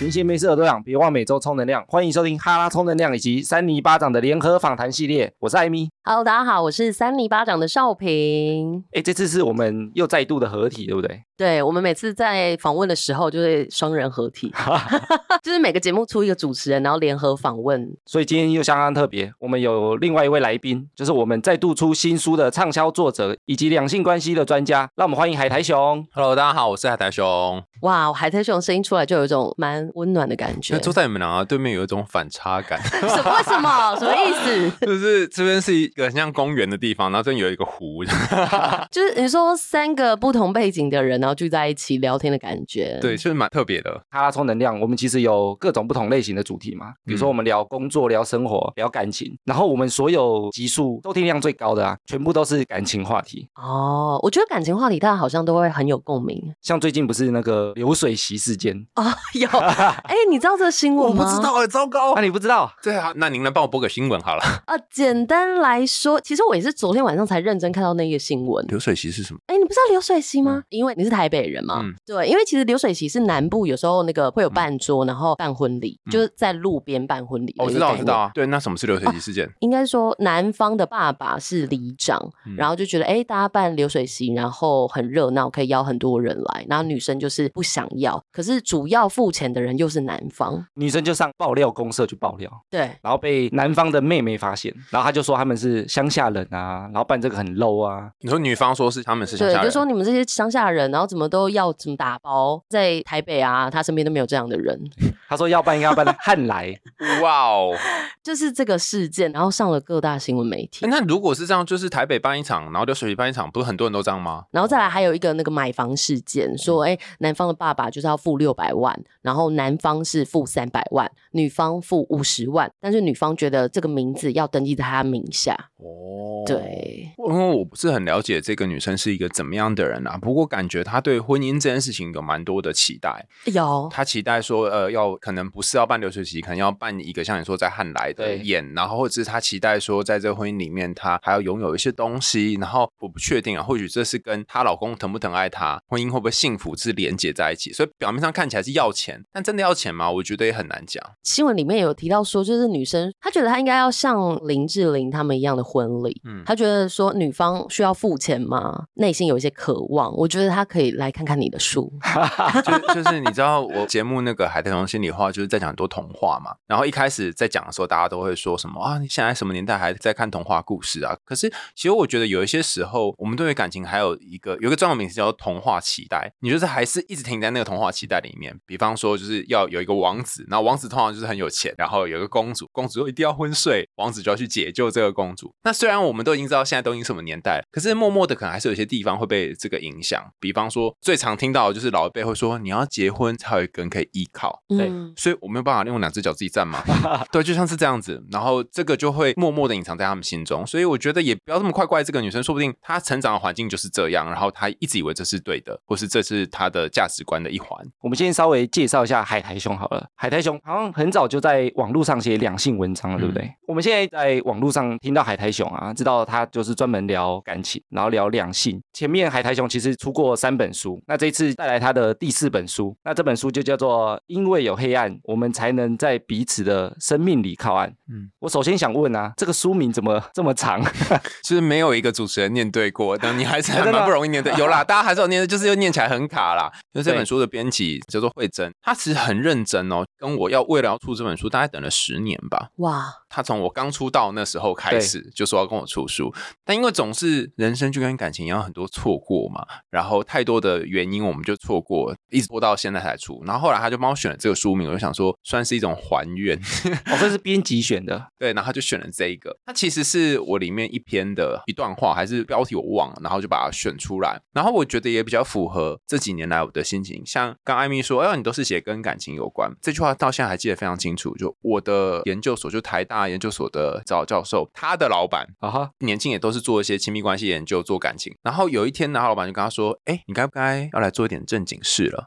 闲闲没事耳朵痒，别忘每周充能量。欢迎收听哈拉充能量以及三尼巴掌的联合访谈系列，我是艾米。Hello，大家好，我是三泥巴掌的少平。哎，这次是我们又再度的合体，对不对？对我们每次在访问的时候，就会双人合体，就是每个节目出一个主持人，然后联合访问。所以今天又相当特别，我们有另外一位来宾，就是我们再度出新书的畅销作者以及两性关系的专家。让我们欢迎海苔熊。Hello，大家好，我是海苔熊。哇，海苔熊声音出来就有一种蛮温暖的感觉。那坐在你们两个对面有一种反差感，什为什么？什么意思？就是这边是一个很像公园的地方，然后这里有一个湖，就是你说三个不同背景的人，然后聚在一起聊天的感觉。对，就是蛮特别的。哈拉充能量，我们其实有各种不同类型的主题嘛，比如说我们聊工作、聊生活、聊感情，然后我们所有集数收听量最高的啊，全部都是感情话题。哦，我觉得感情话题大家好像都会很有共鸣像最近不是那个流水席事件，哦。有，哎，你知道这个新闻吗？哎，糟糕啊，你不知道？对啊，那您来帮我播个新闻好了。啊，简单来说，其实我也是昨天晚上才认真看到那个新闻。流水席是什么？哎，你不知道流水席吗？因为你是台北人嘛。嗯对，因为其实流水席是南部有时候那个会有办桌，然后办婚礼，就是在路边办婚礼。哦我知道，我知道。啊。对，那什么是流水席事件？应该说，男方的爸爸是里长，嗯然后就觉得，哎，大家办流水席，然后很热闹，可以邀很多人来。然后女生就是不想要，可是主要付钱的人又是男方。女生就上爆料公社去爆料，对，然后被男方的妹妹发现，然后他就说他们是乡下人啊，然后办这个很 low 啊，你说女方说是他们是乡对，下人，就说你们这些乡下人，然后怎么都要怎么打包，在台北啊，他身边都没有这样的人。他说要办应该要办汉来，哇哦。就是这个事件，然后上了各大新闻媒体诶。那如果是这样，就是台北办一场，然后流水席办一场，不是很多人都这样吗？然后再来还有一个那个买房事件，说哎，男方的爸爸就是要付六百万，然后男方是付三百万，女方付五十万，但是女方觉得这个名字要登记在他名下。哦，对，因为我不是很了解这个女生是一个怎么样的人啊，不过感觉她对婚姻这件事情有蛮多的期待。有她期待说，呃，要可能不是要办流水席，可能要办一个像你说在汉来的对宴，然后或者是她期待说，在这个婚姻里面，她还要拥有一些东西。然后我不确定啊，或许这是跟她老公疼不疼爱她，婚姻会不会幸福是连结在一起。所以表面上看起来是要钱，但真的要钱吗？我觉得也很难讲。新闻里面有提到说，就是女生她觉得她应该要像林志玲他们一样的婚礼，嗯他觉得说女方需要付钱吗？内心有一些渴望，我觉得他可以来看看你的书。就就是你知道我节目那个海苔熊心里话，就是在讲很多童话嘛。然后一开始在讲的时候，大家都会说什么啊，你现在什么年代还在看童话故事啊？可是其实我觉得有一些时候，我们对于感情还有一个有一个专有名词叫做童话期待。你就是还是一直停在那个童话期待里面。比方说，就是要有一个王子，然后王子通常就是很有钱，然后有一个公主，公主又一定要昏睡，王子就要去解救这个公主。那虽然我们都已经知道现在都已经什么年代了，可是默默的可能还是有些地方会被这个影响。比方说，最常听到的就是老一辈会说，你要结婚才有一个人可以依靠。对嗯，所以我没有办法用两只脚自己站嘛，对，就像是这样子，然后这个就会默默的隐藏在他们心中，所以我觉得也不要这么快怪这个女生，说不定她成长的环境就是这样，然后她一直以为这是对的，或是这是她的价值观的一环。我们先稍微介绍一下海苔熊好了。海苔熊好像很早就在网络上写两性文章了，对不对？我们现在在网络上听到海苔熊啊，知道他就是专门聊感情，然后聊两性。前面海苔熊其实出过三本书，那这一次带来他的第四本书，那这本书就叫做《因为有黑暗，我们才能在彼此的生命里靠岸》。嗯嗯，我首先想问啊，这个书名怎么这么长？就是没有一个主持人念对过，但你还是蛮不容易念对。有啦，大家还是有念的，就是又念起来很卡啦。就这本书的编辑叫做慧珍，她其实很认真哦，跟我要为了要出这本书，大概等了十年吧。哇，她从我刚出道那时候开始就说要跟我出书，但因为总是人生就跟感情一样，很多错过嘛，然后太多的原因我们就错过，一直拖到现在才出。然后后来他就帮我选了这个书名，我就想说算是一种还愿，哦，这是编辑选的，对，然后他就选了这一个。它其实是我里面一篇的一段话，还是标题我忘了，然后就把它选出来。然后我觉得也比较符合这几年来我的心情。像刚艾米说，哎呦，你都是写跟感情有关，这句话到现在还记得非常清楚。就我的研究所，就台大研究所的早教授，他的老板啊哈，年轻也都是做一些亲密关系研究、做感情。然后有一一天呢，他老板就跟他说：“哎，你该不该要来做一点正经事了？”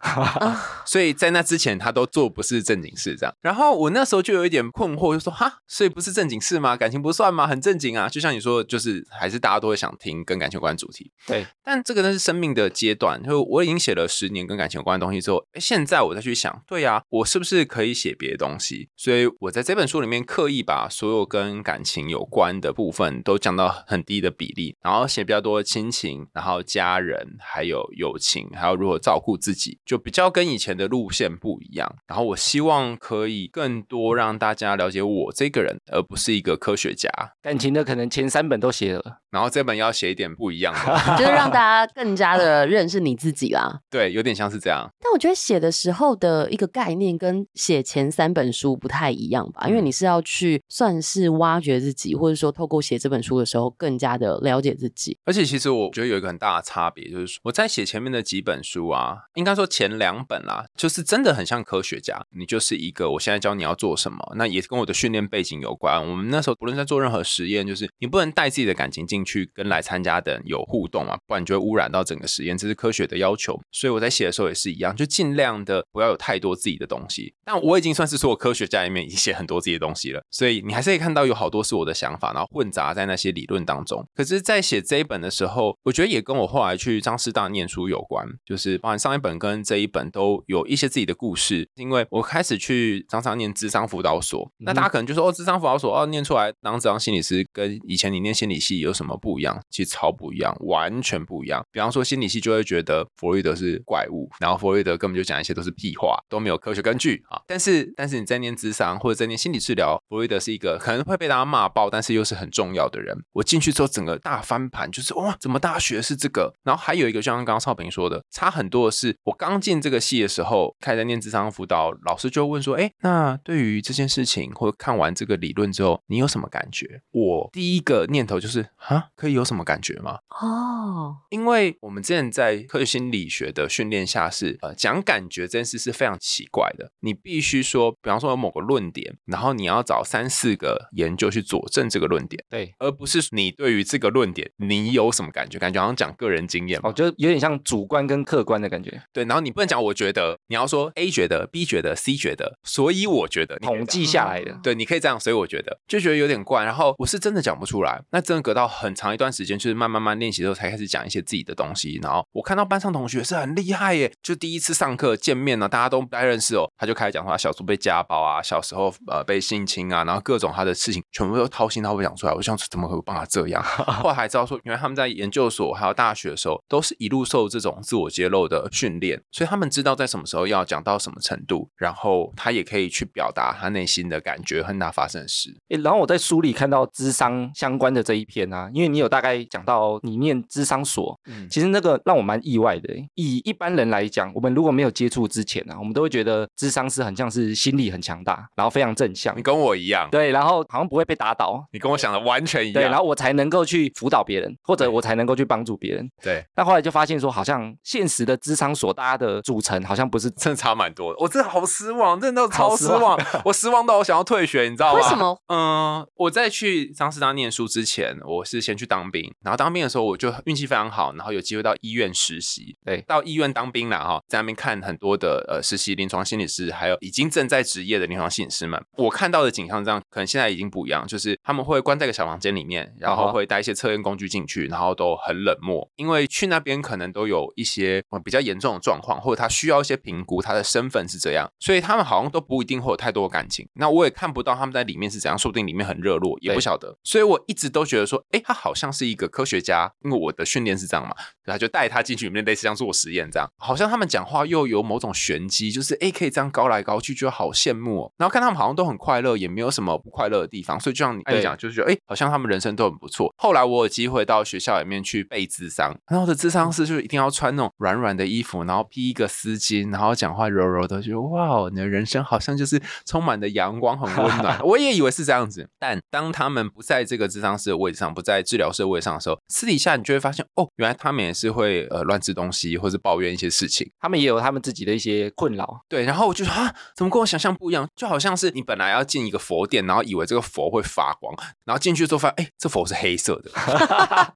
所以在那之前，他都做不是正经事这样。然后我那时候就有一点困惑，就说：“哈，所以不是正经事吗？感情不算吗？很正经啊！”就像你说，就是还是大家都会想听跟感情有关的主题。对，但这个呢是生命的阶段，就我已经写了十年跟感情有关的东西之后，哎，现在我再去想，对呀，我是不是可以写别的东西？所以我在这本书里面刻意把所有跟感情有关的部分都降到很低的比例，然后写比较多的亲情，然后家人，还有友情，还有如何照顾自己，就比较跟以前的路线不一样。然后我希望可以更多让大家了解我这个人，而不是一个科学家。感情的可能前三本都写了，然后这本要写一点不一样的，就是让大家更加的认识你自己啦。对，有点像是这样。但我觉得写的时候的一个概念跟写前三本书不太一样吧，因为你是要去算是挖掘自己，或者说透过写这本书的时候更加的了解自己。而且其实我觉得有一个很大的差别，就是我在写前面的几本书啊，应该说前两本啦，就是真的很像科学家。你就是一个，我现在教你要做什么，那也是跟我的训练背景有关。我们那时候不论在做任何实验，就是你不能带自己的感情进去跟来参加的人有互动啊，不然你就会污染到整个实验，这是科学的要求。所以我在写的时候也是一样，就尽量的不要有太多自己的东西。但我已经算是所有科学家里面已经写很多自己的东西了，所以你还是可以看到有好多是我的想法，然后混杂在那些理论当中。可是，在写这一本的时候，我觉得也跟我后来去张师大念书有关，就是包含上一本跟这一本都有一些自己的故事。因为我开始去张上念智商辅导所，那大家可能就说哦，智商辅导所哦，念出来当智商心理师跟以前你念心理系有什么不一样？其实超不一样，完全不一样。比方说心理系就会觉得弗洛伊德是怪物，然后弗洛伊德根本就讲一些都是屁话，都没有科学根据啊。但是，但是你在念智商或者在念心理治疗，弗洛伊德是一个可能会被大家骂爆，但是又是很重要的人。我进去之后，整个大翻盘，就是哇，怎么大学是这个？然后还有一个，就像刚刚少平说的，差很多的是，我刚进这个系的时候，开始念智商辅导，老师就问说，哎，那对于这件事情或者看完这个理论之后，你有什么感觉？我第一个念头就是啊，可以有什么感觉吗？哦，因为我们之前在科学心理学的训练下是，呃，讲感觉这件事是非常奇怪的。你必须说，比方说有某个论点，然后你要找三四个研究去佐证这个论点，对，而不是你对于这个论点你有什么感觉？感觉好像讲个人经验嘛，哦，就有点像主观跟客观的感觉，对。然后你不能讲我觉得，你要说 A 觉得，B 觉得，C 觉得，所以我觉得，统计下来的，对，你可以这样，所以我觉得就觉得有点怪。然后我是真的讲不出来，那真的隔到很长一段时间，就是慢慢慢练习之后，才开始讲一些自己的东西。然后我看到班上同学是很厉害耶，就第一次上课见面呢，大家都不太认识哦，他就开始讲话小时候被家暴啊，小时候呃被性侵啊，然后各种他的事情全部都掏心掏肺讲出来。我想怎么会帮他这样？后来还知道说，原来他们在研究所还有大学的时候，都是一路受这种自我揭露的训练，所以他们知道在什么时候要讲到什么程度，然后他也可以去表达他内心的感觉和他发生的事。诶，然后我在书里看到智商相关的这一篇啊，因为你有大概讲到你念智商所，嗯其实那个让我蛮意外的。以一般人来讲，我们如果没有接触之前啊，我们都会觉得智商是很像是心理很强大，然后非常正向你，跟我一样，对，然后好像不会被打倒，你跟我想的完全一样。对，然后我才能够去辅导别人，或者我才能够去帮助别人。对，但后来就发现说，好像现实的智商所大家的组成好像不是真的差蛮多的。我真的好失望，真的超失望。我失望到我想要退学，你知道吗？为什么？嗯，我在去张师大念书之前，我是先去当兵，然后当兵的时候我就运气非常好，然后有机会到医院实习。对到医院当兵了哈，在那边看很多的呃实习临床心理师，还有已经正在职业的临床心理师们。我看到的景象这样，可能现在已经不一样，就是他们会关在一个小房间里面，然后会带一些测验工具进去，然后都很冷漠，因为去那边可能都有一些呃比较严重的状况，或者他需要一些评估，他的身份是这样，所以他们好像都不一定会有太多的感情。那我也看不到他们在里面是怎样，说不定里面很热络，也不晓得。所以我一直都觉得说，哎，他好像是一个科学家，因为我的训练是这样嘛，他就带他进去里面，类似像做实验这样，好像他们讲话又有某种玄机，就是哎可以这样高来高去，觉得好羡慕哦。然后看他们好像都很快乐，也没有什么不快乐的地方，所以就像你讲，就是觉得哎好像他们人生都很不错。后来我有机会到学校里面去背智商，然后我的智商是就一定要穿那种软软的衣服，然后披一个丝巾，然后讲话柔柔的，就哇，你的人生好像就是充满了阳光，很温暖。我也以为是这样子，但当他们不在这个智商室的位置上，不在治疗室的位置上的时候，私底下你就会发现，哦，原来他们也是会呃乱吃东西，或是抱怨一些事情。他们也有他们自己的一些困扰。对，然后我就说啊，怎么跟我想象不一样？就好像是你本来要进一个佛殿，然后以为这个佛会发光，然后进去之后发现，哎，这佛是黑色的，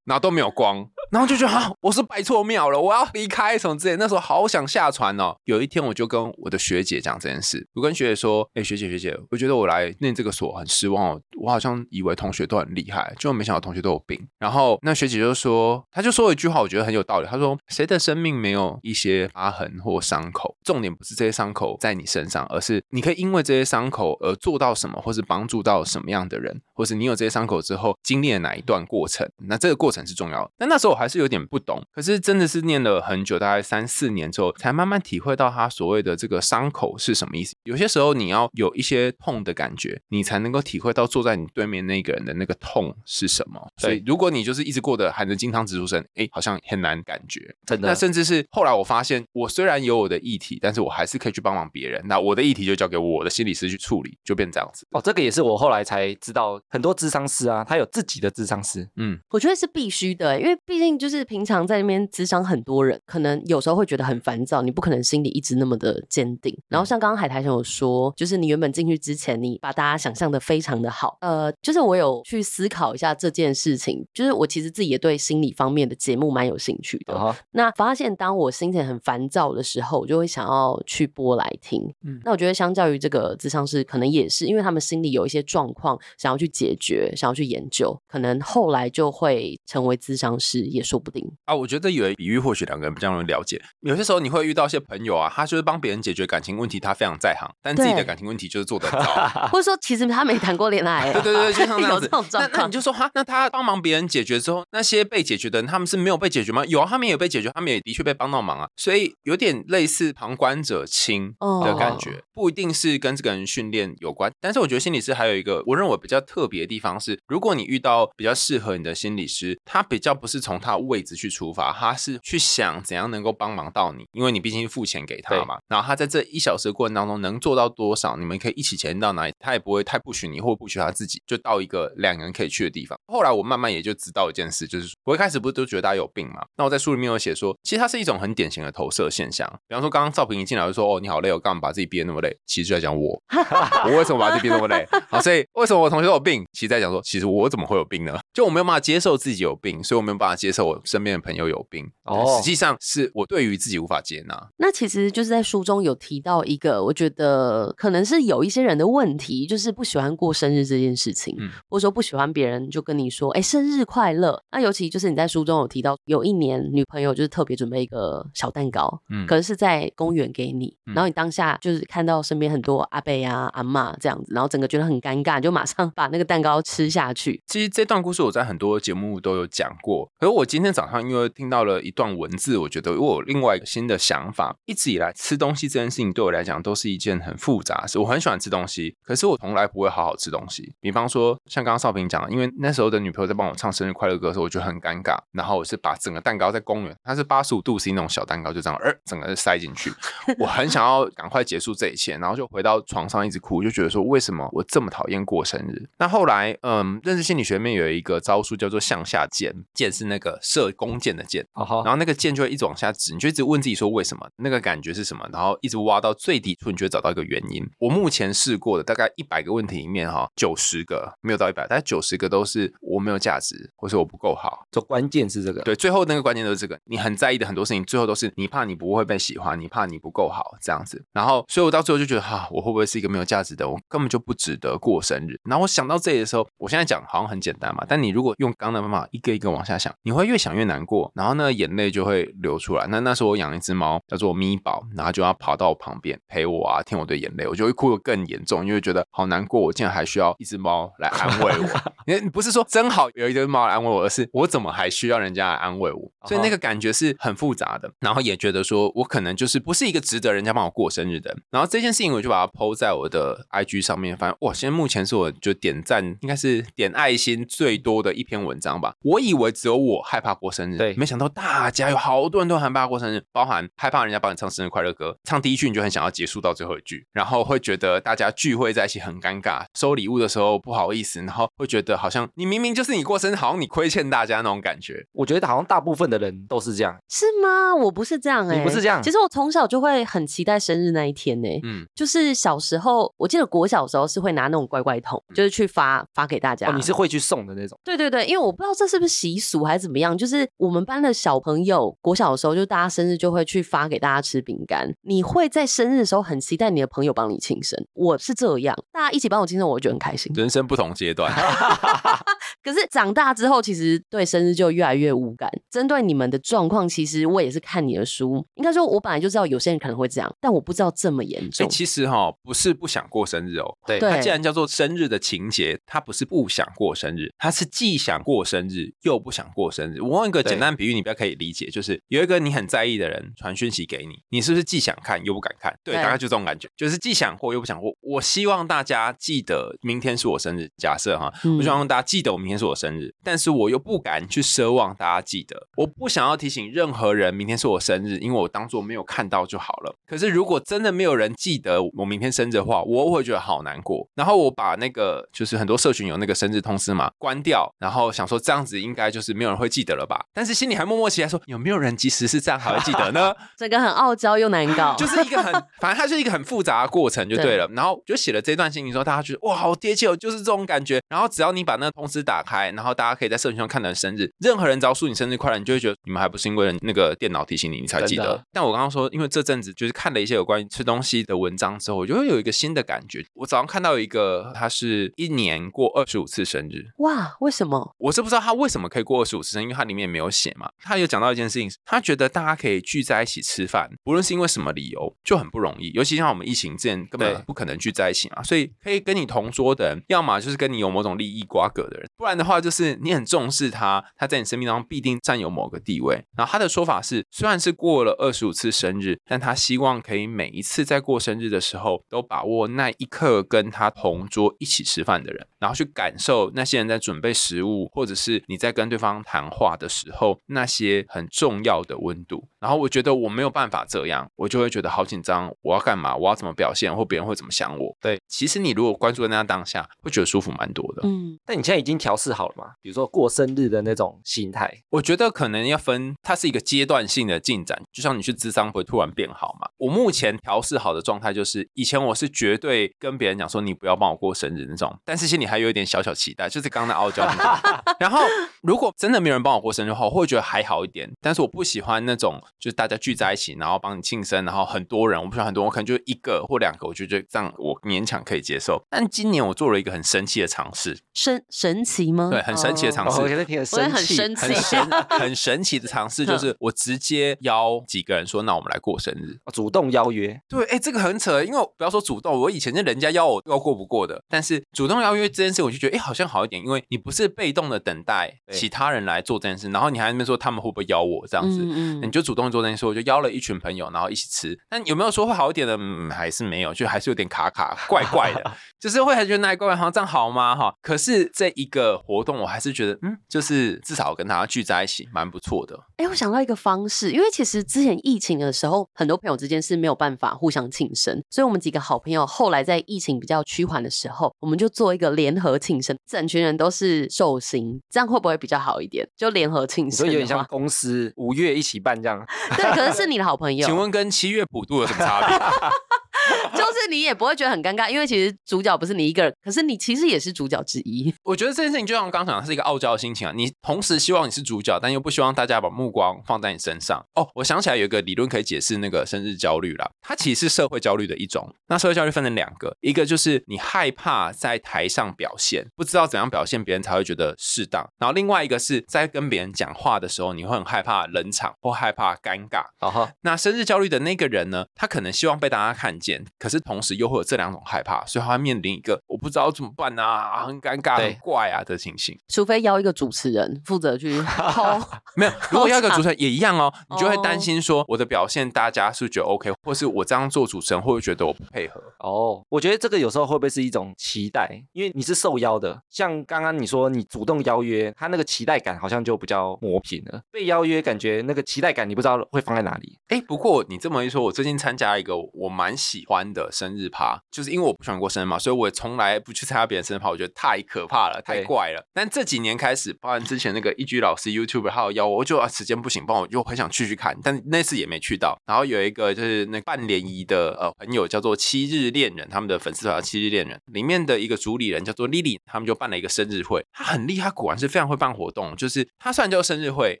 然后都没有光。然后就觉得啊，我是拜错庙了，我要离开什么之类。那时候好想下船哦。有一天我就跟我的学姐讲这件事，我跟学姐说：“哎，学姐学姐，我觉得我来念这个所很失望哦，我好像以为同学都很厉害，结果没想到同学都有病。”然后那学姐就说，她就说了一句话，我觉得很有道理。她说：“谁的生命没有一些疤痕或伤口？重点不是这些伤口在你身上，而是你可以因为这些伤口而做到什么，或是帮助到什么样的人，或是你有这些伤口之后经历了哪一段过程。那这个过程是重要的。但那时候我还是有点不懂，可是真的是念了很久，大概三四年之后，才慢慢体会到他所谓的这个伤口是什么意思。有些时候你要有一些痛的感觉，你才能够体会到坐在你对面那个人的那个痛是什么。所以如果你就是一直过得含着金汤直出生，哎，好像很难感觉。真的那甚至是后来我发现，我虽然有我的议题，但是我还是可以去帮忙别人。那我的议题就交给我的心理师去处理，就变这样子。哦，这个也是我后来才知道，很多智商师啊，他有自己的智商师。嗯，我觉得是必须的，因为毕竟就是平常在那边智商很多人，可能有时候会觉得很烦躁，你不可能心里一直那么的坚定。然后像刚刚海苔熊有说，就是你原本进去之前，你把大家想象的非常的好，呃，就是我有去思考一下这件事情，就是我其实自己也对心理方面的节目蛮有兴趣的。啊，那发现当我心情很烦躁的时候，我就会想要去播来听。嗯那我觉得相较于这个智商师，可能也是因为他们心里有一些状况想要去解决，想要去研究，可能后来就会成为咨商师也说不定。啊，我觉得有比喻或许两个人比较容易了解。有些时候你会遇到一些朋友啊，他就是帮别人解决感情问题，他非常在行，但自己的感情问题就是做得很糟。或者说其实他没谈过恋爱、对对对，就像 这样子有这种。那状况那你。就说哈，那他帮忙别人解决之后，那些被解决的人，他们是没有被解决吗？有啊，他们也有被解决，他们也的确被帮到忙啊。所以有点类似旁观者清的感觉，不一定是跟这个人训练有关。但是我觉得心理师还有一个我认为比较特别的地方是，如果你遇到比较适合你的心理师，他比较不是从他的位置去出发，他是去想怎样能够帮忙到你，因为你毕竟是付钱给他嘛。然后他在这一小时的过程当中能做到多少，你们可以一起前进到哪里，他也不会太不许你或不许他自己，就到一个两个人可以去的地方。后来我慢慢也就知道一件事，就是我一开始不是都觉得大家有病嘛？那我在书里面有写说，其实它是一种很典型的投射现象。比方说，刚刚赵平一进来就说：“哦，你好累我，干嘛把自己憋那么累？”其实就在讲我，我为什么把自己憋那么累？好，所以为什么我同学都有病？其实在讲说，其实我怎么会有病呢？就我没有办法接受自己有病，所以我没有办法接受我身边的朋友有病。哦实际上是我对于自己无法接纳。那其实就是在书中有提到一个，我觉得可能是有一些人的问题，就是不喜欢过生日这件事情，嗯或者说不喜欢别人就跟你说，哎、生日快乐。那尤其就是你在书中有提到，有一年女朋友就是特别准备一个小蛋糕，嗯可能是在公园给你，嗯然后你当下就是看到身边很多阿伯啊、阿妈这样子，然后整个觉得很尴尬，就马上把那个蛋糕吃下去。其实这段故事我在很多节目都有讲过，可是我今天早上因为听到了一段文字，我觉得我有另外一个新的想法。一直以来吃东西这件事情对我来讲都是一件很复杂的事，我很喜欢吃东西，可是我从来不会好好吃东西。比方说像刚刚少平讲的，因为那时候的女朋友在帮我唱生日快乐歌的时候，我觉得很尴尬，然后我是把整个蛋糕在公园，它是八十五度 C 那种小蛋糕，就这样，呃，整个塞进去。我很想要赶快结束这一切，然后就回到床上一直哭，就觉得说为什么我这么讨厌过生日？那后来，嗯，认识心理学里面有一个招数叫做向下箭，箭是那个射弓箭的箭。然后那个箭就会一直往下指，你就一直问自己说为什么，那个感觉是什么，然后一直挖到最底处，你就会找到一个原因。我目前试过的大概一百个问题里面，哈，九十个没有到一百，大概九十个都是我没有价值，或是我不够好，就关键是这个。对，最后那个关键都是这个，你很在意的很多事情，最后都是你怕你不会被喜欢，你怕你不够好这样子。然后，所以我到最后就觉得，哈、我会不会是一个没有价值的？我根本就不值得过生日。然后我想到这里的时候，我现在讲好像很简单嘛，但你如果用刚刚的方法一个一个往下想，你会越想越难过，然后那个眼泪就会流出来。那那时候我养一只猫叫做咪宝，然后就要跑到我旁边陪我啊，听我的眼泪，我就会哭得更严重，因为觉得好难过，我竟然还需要一只猫来安慰我。你你不是说真好有一只猫来安慰我，而是我怎么还需要人家来安慰我？所以那个感觉是很复杂的，然后也觉得说我可能就是不是一个值得人家帮我过生日的人。然后这件事情我就把它 PO 在我的 IG 上面，发现哇，现在目前是我就点赞应该是点爱心最多的一篇文章吧。我以为只有我害怕过生日，对没想到大家有好多人都很害怕过生日，包含害怕人家帮你唱生日快乐歌，唱第一句你就很想要结束到最后一句，然后会觉得大家聚会在一起很尴尬，收礼物的时候不好意思，然后会觉得好像你明明就是你过生日，好像你亏欠大家那种感觉。我觉得好像大部分的人都是这样。是吗？我不是这样哎、你不是这样其实我从小就会很期待生日那一天呢、嗯，就是小时候，我记得国小的时候是会拿那种乖乖桶，就是去发发给大家。哦，你是会去送的那种。对对对，因为我不知道这是不是习俗还是怎么样，就是我们班的小朋友国小的时候，就大家生日就会去发给大家吃饼干。你会在生日的时候很期待你的朋友帮你庆生，我是这样，大家一起帮我庆生，我就觉得很开心。人生不同阶段，可是长大之后，其实对生日就越来越无感。针对你们的状况，其实我也是看你的书，应该说，我本来就知道有些人可能会这样，但我不知道这么严哎、重。其实哈、不是不想过生日哦，对对它既然叫做生日的情节，它不是不想过生日，他是既想过生日又不想过生日。我用一个简单比喻，你比较可以理解，就是有一个你很在意的人传讯息给你，你是不是既想看又不敢看？对，对大概就这种感觉，就是既想过又不想过。我希望大家记得明天是我生日，假设哈，嗯我希望大家记得我明天是我生日，但是我又不敢去奢望大家记得，我不想要提醒任何人明天是我生日，因为我当做没有看到就好了。可是如果真的没有人记得我明天生日的话，我会觉得好难过。然后我把那个就是很多社群有那个生日通知嘛关掉，然后想说这样子应该就是没有人会记得了吧？但是心里还默默期待说有没有人即使是这样还会记得呢？这个很傲娇又难搞，就是一个很，反正它是一个很复杂的过程就对了。然后就写了这段心情之后，大家觉得哇，好贴切哦，就是这种感觉。然后只要你把那个通知打开，然后大家可以在社群上看到你生日，任何人只要祝你生日快乐，你就会觉得你们还不是因为那个电脑提醒你，你才记得。但我刚刚说，因为这阵子就是看了一些有关于吃东西的文章之后，我就会有一个新的感觉。我早上看到一个，他是一年过二十五次生日，哇，为什么？我是不知道他为什么可以过二十五次生日，因为他里面没有写嘛。他有讲到一件事情，他觉得大家可以聚在一起吃饭，不论是因为什么理由，就很不容易。尤其像我们疫情之前根本不可能聚在一起嘛，所以可以跟你同桌的人，要么就是跟你有某种利益瓜葛的人，不然的话就是你很重视他，他在你生命当中必定占有某个地位。然后他的说法是，虽然是过了二十五次生日，但他希望可以每一次在过生日的时候，都把握那一刻跟他同桌一起吃饭的人，然后去感受那些人在准备食物，或者是你在跟对方谈话的时候那些很重要的温度。然后我觉得我没有办法这样，我就会觉得好紧张，我要干嘛？我要怎么表现？或别人会怎么想我？对，其实你如果关注在那当下，会觉得舒服蛮多的。嗯，但你现在已经调试好了吗？比如说过生日的那种心态，我觉得可能要分，它是一个阶段性的进展，就像你去智商会突然变好嘛。我目前调试好的状态就是，以前我是绝对跟别人讲说你不要帮我过生日那种，但是心里还有一点小小期待，就是刚刚的傲娇。然后如果真的没有人帮我过生日的话，我会觉得还好一点，但是我不喜欢那种就是大家聚在一起，然后帮你庆生，然后很多人，我不喜欢很多，我可能就一个或两个，我就觉得这样我勉强可以接受。但今年我做了一个很神奇的尝试，神神奇吗？对，很神奇的尝哦，试。我现在听得我也很生气，生气很神很神奇的尝试，就是 我直接邀几个人说，那我们来过生日。哦主动邀约，对，哎，这个很扯，因为我不要说主动，我以前是人家邀我要过不过的，但是主动邀约这件事，我就觉得哎，好像好一点，因为你不是被动的等待其他人来做这件事，然后你还在那边说他们会不会邀我这样子。嗯你就主动做这件事，我就邀了一群朋友，然后一起吃。但有没有说会好一点的？嗯，还是没有，就还是有点卡卡、怪怪的，就是会还觉得那怪怪，好像这样好吗？哈，可是这一个活动，我还是觉得，嗯，就是至少跟大家聚在一起，蛮不错的。哎、我想到一个方式，因为其实之前疫情的时候，很多朋友之间是没有办法互相庆生，所以我们几个好朋友后来在疫情比较趋缓的时候，我们就做一个联合庆生，整群人都是寿星，这样会不会比较好一点？就联合庆生的话，说有点像公司五月一起办这样，对，可是是你的好朋友，请问跟七月普渡有什么差别？就是你也不会觉得很尴尬，因为其实主角不是你一个人，可是你其实也是主角之一。我觉得这件事情就像我刚刚讲的，是一个傲娇的心情啊。你同时希望你是主角，但又不希望大家把目光放在你身上。哦，我想起来有一个理论可以解释那个生日焦虑啦，它其实是社会焦虑的一种。那社会焦虑分成两个，一个就是你害怕在台上表现，不知道怎样表现别人才会觉得适当；然后另外一个是在跟别人讲话的时候，你会很害怕冷场或害怕尴尬。哦哈，那生日焦虑的那个人呢，他可能希望被大家看见，可是同时又会有这两种害怕，所以他会面临一个我不知道怎么办啊，很尴尬、很怪啊的情形。除非邀一个主持人负责去 没有，如果要一个主持人 也一样哦，你就会哦担心说我的表现大家是不是觉得 OK，或是我这样做主持人会不会觉得我不配合？哦，我觉得这个有时候会不会是一种期待？因为你是受邀的，像刚刚你说你主动邀约，他那个期待感好像就比较磨平了。被邀约，感觉那个期待感你不知道会放在哪里。哎，不过你这么一说，我最近参加一个我蛮喜欢的生生日趴，就是因为我不喜欢过生日嘛，所以我从来不去参加别人生日趴，我觉得太可怕了，太怪了。但这几年开始，包含之前那个一居老师 YouTube 还有邀我，我就啊时间不行，帮我就很想去去看，但那次也没去到。然后有一个就是那半联谊的呃朋友叫做七日恋人，他们的粉丝团叫七日恋人里面的一个主理人叫做 Lily，他们就办了一个生日会，他很厉害，果然是非常会办活动。就是他虽然叫生日会，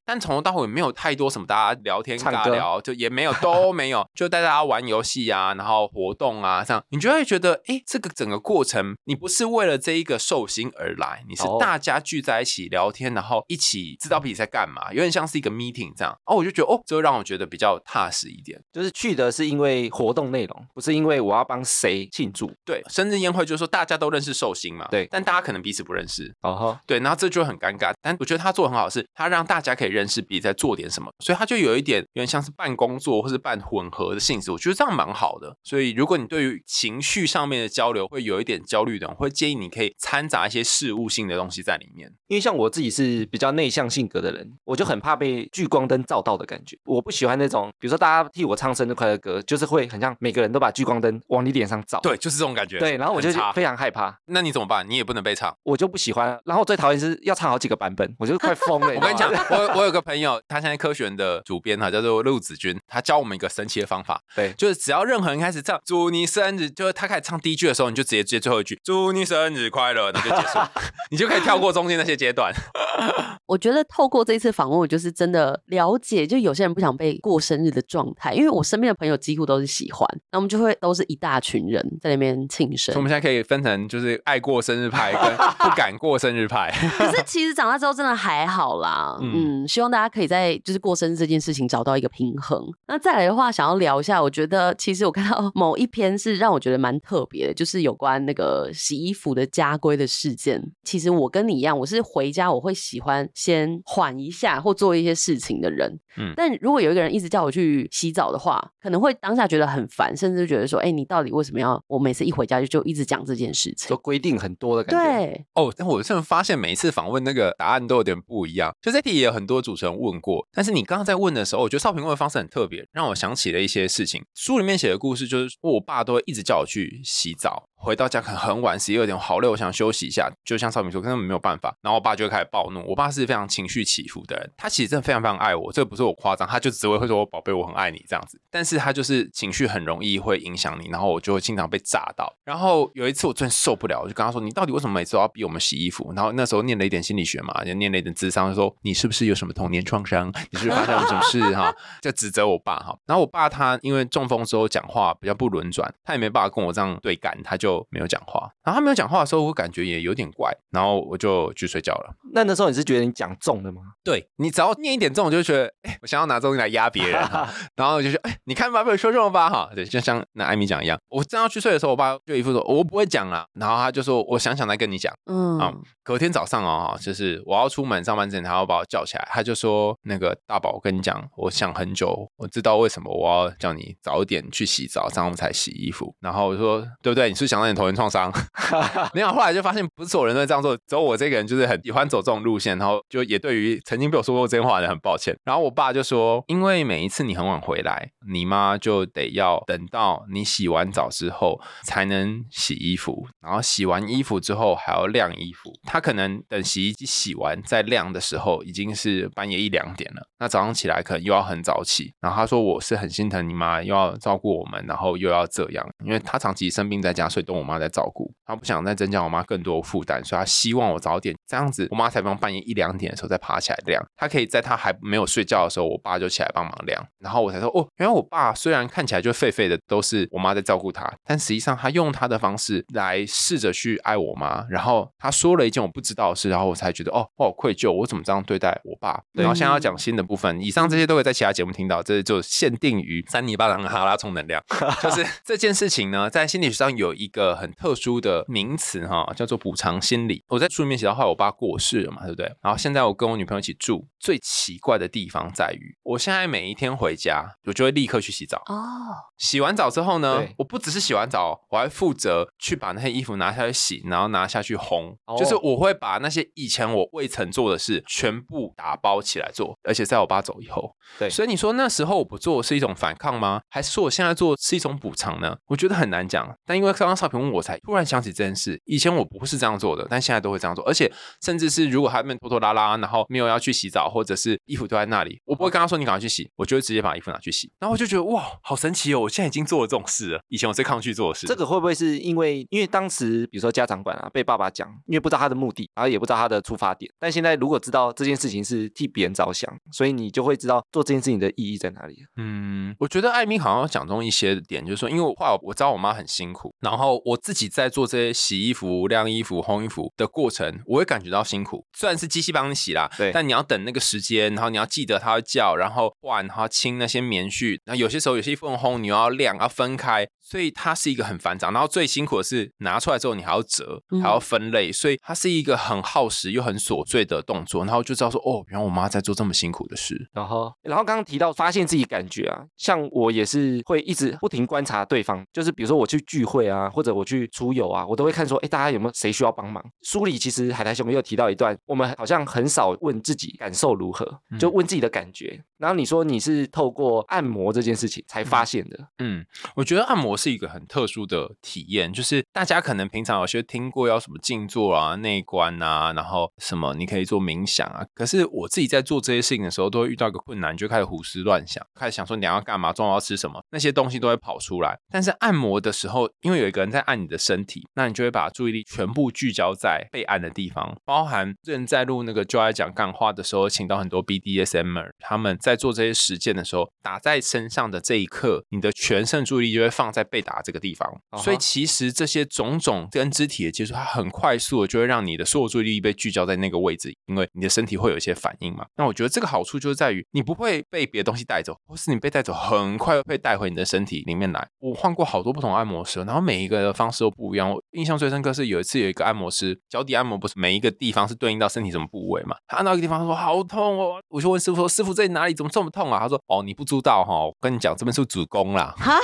但从头到尾没有太多什么大家聊天尬聊，就也没有都没有，就带大家玩游戏啊，然后活动啊，这样你就会觉得，哎，这个整个过程你不是为了这一个寿星而来，你是哦大家聚在一起聊天，然后一起知道彼此在干嘛，有点像是一个 meeting 这样。哦，我就觉得哦，这会让我觉得比较踏实一点。就是去的是因为活动内容，不是因为我要帮谁庆祝。对，生日宴会就是说大家都认识寿星嘛，对但大家可能彼此不认识，哦吼，对，然后这就很尴尬。但我觉得他做的很好，是他让大家可以认识彼此在做点什么，所以他就有一点有点像是半工作或是半混合的性质，我觉得这样蛮好的。所以如果你对于情绪上面的交流会有一点焦虑的，我会建议你可以掺杂一些事物性的东西在里面。因为像我自己是比较内向性格的人，我就很怕被聚光灯照到的感觉。我不喜欢那种，比如说大家替我唱生日快乐歌，就是会很像每个人都把聚光灯往你脸上照。对，就是这种感觉。对，然后我就非常害怕，那你怎么办？你也不能被唱。我就不喜欢。然后我最讨厌是要唱好几个版本，我就快疯了。我跟你讲我我有个朋友，他现在科学的主编哈，叫做陆子君，他教我们一个神奇的方法，对，就是只要任何人开始唱“祝你生日”，就是他开始唱第一句的时候，你就直接接最后一句“祝你生日快乐”，那就结束，你就可以跳过中间那些阶段。我觉得透过这一次访问，我就是真的了解，就有些人不想被过生日的状态，因为我身边的朋友几乎都是喜欢，那我们就会都是一大群人在那边庆生所以我。们现在可以分成就是爱过生日派跟不敢过生日派。可是其实长大之后真的还好啦，嗯嗯希望大家可以在就是过生日这件事情找到一个平衡。那再来的话，想要聊一下，我觉得其实我看到某一篇是让我觉得蛮特别的，就是有关那个洗衣服的家规的事件。其实我跟你一样，我是回家我会喜欢先缓一下或做一些事情的人。嗯但如果有一个人一直叫我去洗澡的话，可能会当下觉得很烦，甚至觉得说，哎、你到底为什么要我每次一回家就就一直讲这件事情就？规定很多的感觉。对，哦，但我真的发现每一次访问那个答案都有点不一样。就这题也有很多主持人问过，但是你刚刚在问的时候，我觉得少平问的方式很特别，让我想起了一些事情。书里面写的故事就是，我爸都会一直叫我去洗澡，回到家可能很晚，十一二点，好累，我想休息一下。就像少平说，根本没有办法。然后我爸就会开始暴怒。我爸是非常情绪起伏的人，他其实真的非常非常爱我，这不是我夸张，他就只会会说我宝贝，我很爱你这样子。但是他就是情绪很容易会影响你，然后我就会经常被炸到。然后有一次我真的受不了，我就跟他说：“你到底为什么每次都要逼我们洗衣服？”然后那时候念了一点心理学嘛，就念了一点智商，就说你是不是有什么童年创伤？你是不是发生了什么事哈？就指责我爸哈。然后我爸他因为中风之后讲话比较不轮转，他也没办法跟我这样对干，他就 没有讲话。然后他没有讲话的时候，我感觉也有点怪，然后我就去睡觉了。那那时候你是觉得你讲中了吗？对你只要念一点重，我，就觉得，哎、我想要拿这东西来压别人哈，然后我就说，哎、你看吧，被我说中了吧哈，对，就像那艾米讲一样，我正要去睡的时候，我爸就一副说，我不会讲啦，然后他就说，我想想再跟你讲。嗯，啊隔天早上哦，就是我要出门上班之前，他要把我叫起来，他就说：“那个大宝，我跟你讲，我想很久，我知道为什么我要叫你早点去洗澡，这样我们才洗衣服。”然后我说：“对不对？你是不是想到你童年创伤？” 没有，后来就发现不是所有人都会这样做，只有我这个人就是很喜欢走这种路线，然后就也对于曾经被我说过这些话的人很抱歉。然后我爸就说：“因为每一次你很晚回来，你妈就得要等到你洗完澡之后才能洗衣服，然后洗完衣服之后还要晾衣服。他可能等洗衣机洗完再晾的时候，已经是半夜一两点了。那早上起来可能又要很早起。然后他说我是很心疼你妈，又要照顾我们，然后又要这样，因为他长期生病在家，所以都我妈在照顾。她不想再增加我妈更多负担，所以她希望我早点这样子，我妈才不用半夜一两点的时候再爬起来晾。她可以在她还没有睡觉的时候，我爸就起来帮忙晾。然后我才说哦，原来我爸虽然看起来就废废的，都是我妈在照顾他，但实际上他用他的方式来试着去爱我妈。然后他说了一件我不知道的事，然后我才觉得哦，我好愧疚，我怎么这样对待我爸？然后现在要讲新的部分，以上这些都会在其他节目听到，这就限定于三尼巴郎哈拉充能量。就是这件事情呢，在心理学上有一个很特殊的名词哈，叫做补偿心理。我在书里面写到，后来我爸过世了嘛，对不对？然后现在我跟我女朋友一起住，最奇怪的地方在于，我现在每一天回家，我就会立刻去洗澡。哦，洗完澡之后呢，我不只是洗完澡，我还负责去把那些衣服拿下去洗，然后拿下去烘。哦就是我会把那些以前我未曾做的事全部打包起来做，而且在我爸走以后。对所以你说那时候我不做是一种反抗吗？还是说我现在做是一种补偿呢？我觉得很难讲。但因为刚刚少平问我，才突然想起这件事。以前我不是这样做的，但现在都会这样做。而且甚至是如果他们拖拖拉拉，然后没有要去洗澡，或者是衣服丢在那里，我不会跟他说你赶快去洗，我就会直接把衣服拿去洗。然后我就觉得哇，好神奇哦！我现在已经做了这种事了，以前我最抗拒做的事。这个会不会是因为因为当时比如说家长管啊被爸爸讲，因为不知道他的目的，然后也不知道他的出发点，但现在如果知道这件事情是替别人着想，所以你就会知道做这件事情的意义在哪里。嗯，我觉得艾米好像讲中一些点，就是说，因为我后来我知道我妈很辛苦，然后我自己在做这些洗衣服、晾衣服、烘衣服的过程，我会感觉到辛苦。虽然是机器帮你洗啦，对但你要等那个时间，然后你要记得它会叫，然后换，然后清那些棉絮，然后有些时候有些衣服烘，你又要晾，要分开，所以它是一个很繁杂。然后最辛苦的是拿出来之后，你还要折，嗯还要分类，所以它是一个很耗时又很琐碎的动作。然后就知道说，哦，原来我妈在做这么辛苦的事。然后，然后刚刚提到发现自己感觉啊，像我也是会一直不停观察对方，就是比如说我去聚会啊，或者我去出游啊，我都会看说，哎，大家有没有谁需要帮忙？书里其实海苔熊也有提到一段，我们好像很少问自己感受如何，就问自己的感觉。然后你说你是透过按摩这件事情才发现的，嗯，我觉得按摩是一个很特殊的体验，就是大家可能平常有些听过要什么静坐啊、内观啊，然后什么你可以做冥想啊。可是我自己在做这些事情的时候，都会遇到一个困难，就开始胡思乱想，开始想说你要干嘛，中午要吃什么，那些东西都会跑出来。但是按摩的时候，因为有一个人在按你的身体，那你就会把注意力全部聚焦在被按的地方，包含之前在录那个就爱讲干话的时候，请到很多 BDSMer，他们在做这些实践的时候，打在身上的这一刻，你的全身注意力就会放在被打这个地方。所以其实这些种种跟肢体的接触，它很快速的就会让你的所有注意力被聚焦在那个位置，因为你的身体会有一些反应嘛。那我觉得这个好处就是在于你不会被别的东西带走，或是你被带走很快会被带回你的身体里面来。我换过好多不同按摩师，然后每一个的方式都不一样。我印象最深刻是有一次有一个按摩师脚底按摩，不是每一个地方是对应到身体什么部位嘛？他按到一个地方，他说好痛哦，我就问师傅说：“师傅这里哪里怎么这么痛啊？”他说：“哦，你不知道哈、我跟你讲，这边是子宫啦。”哈，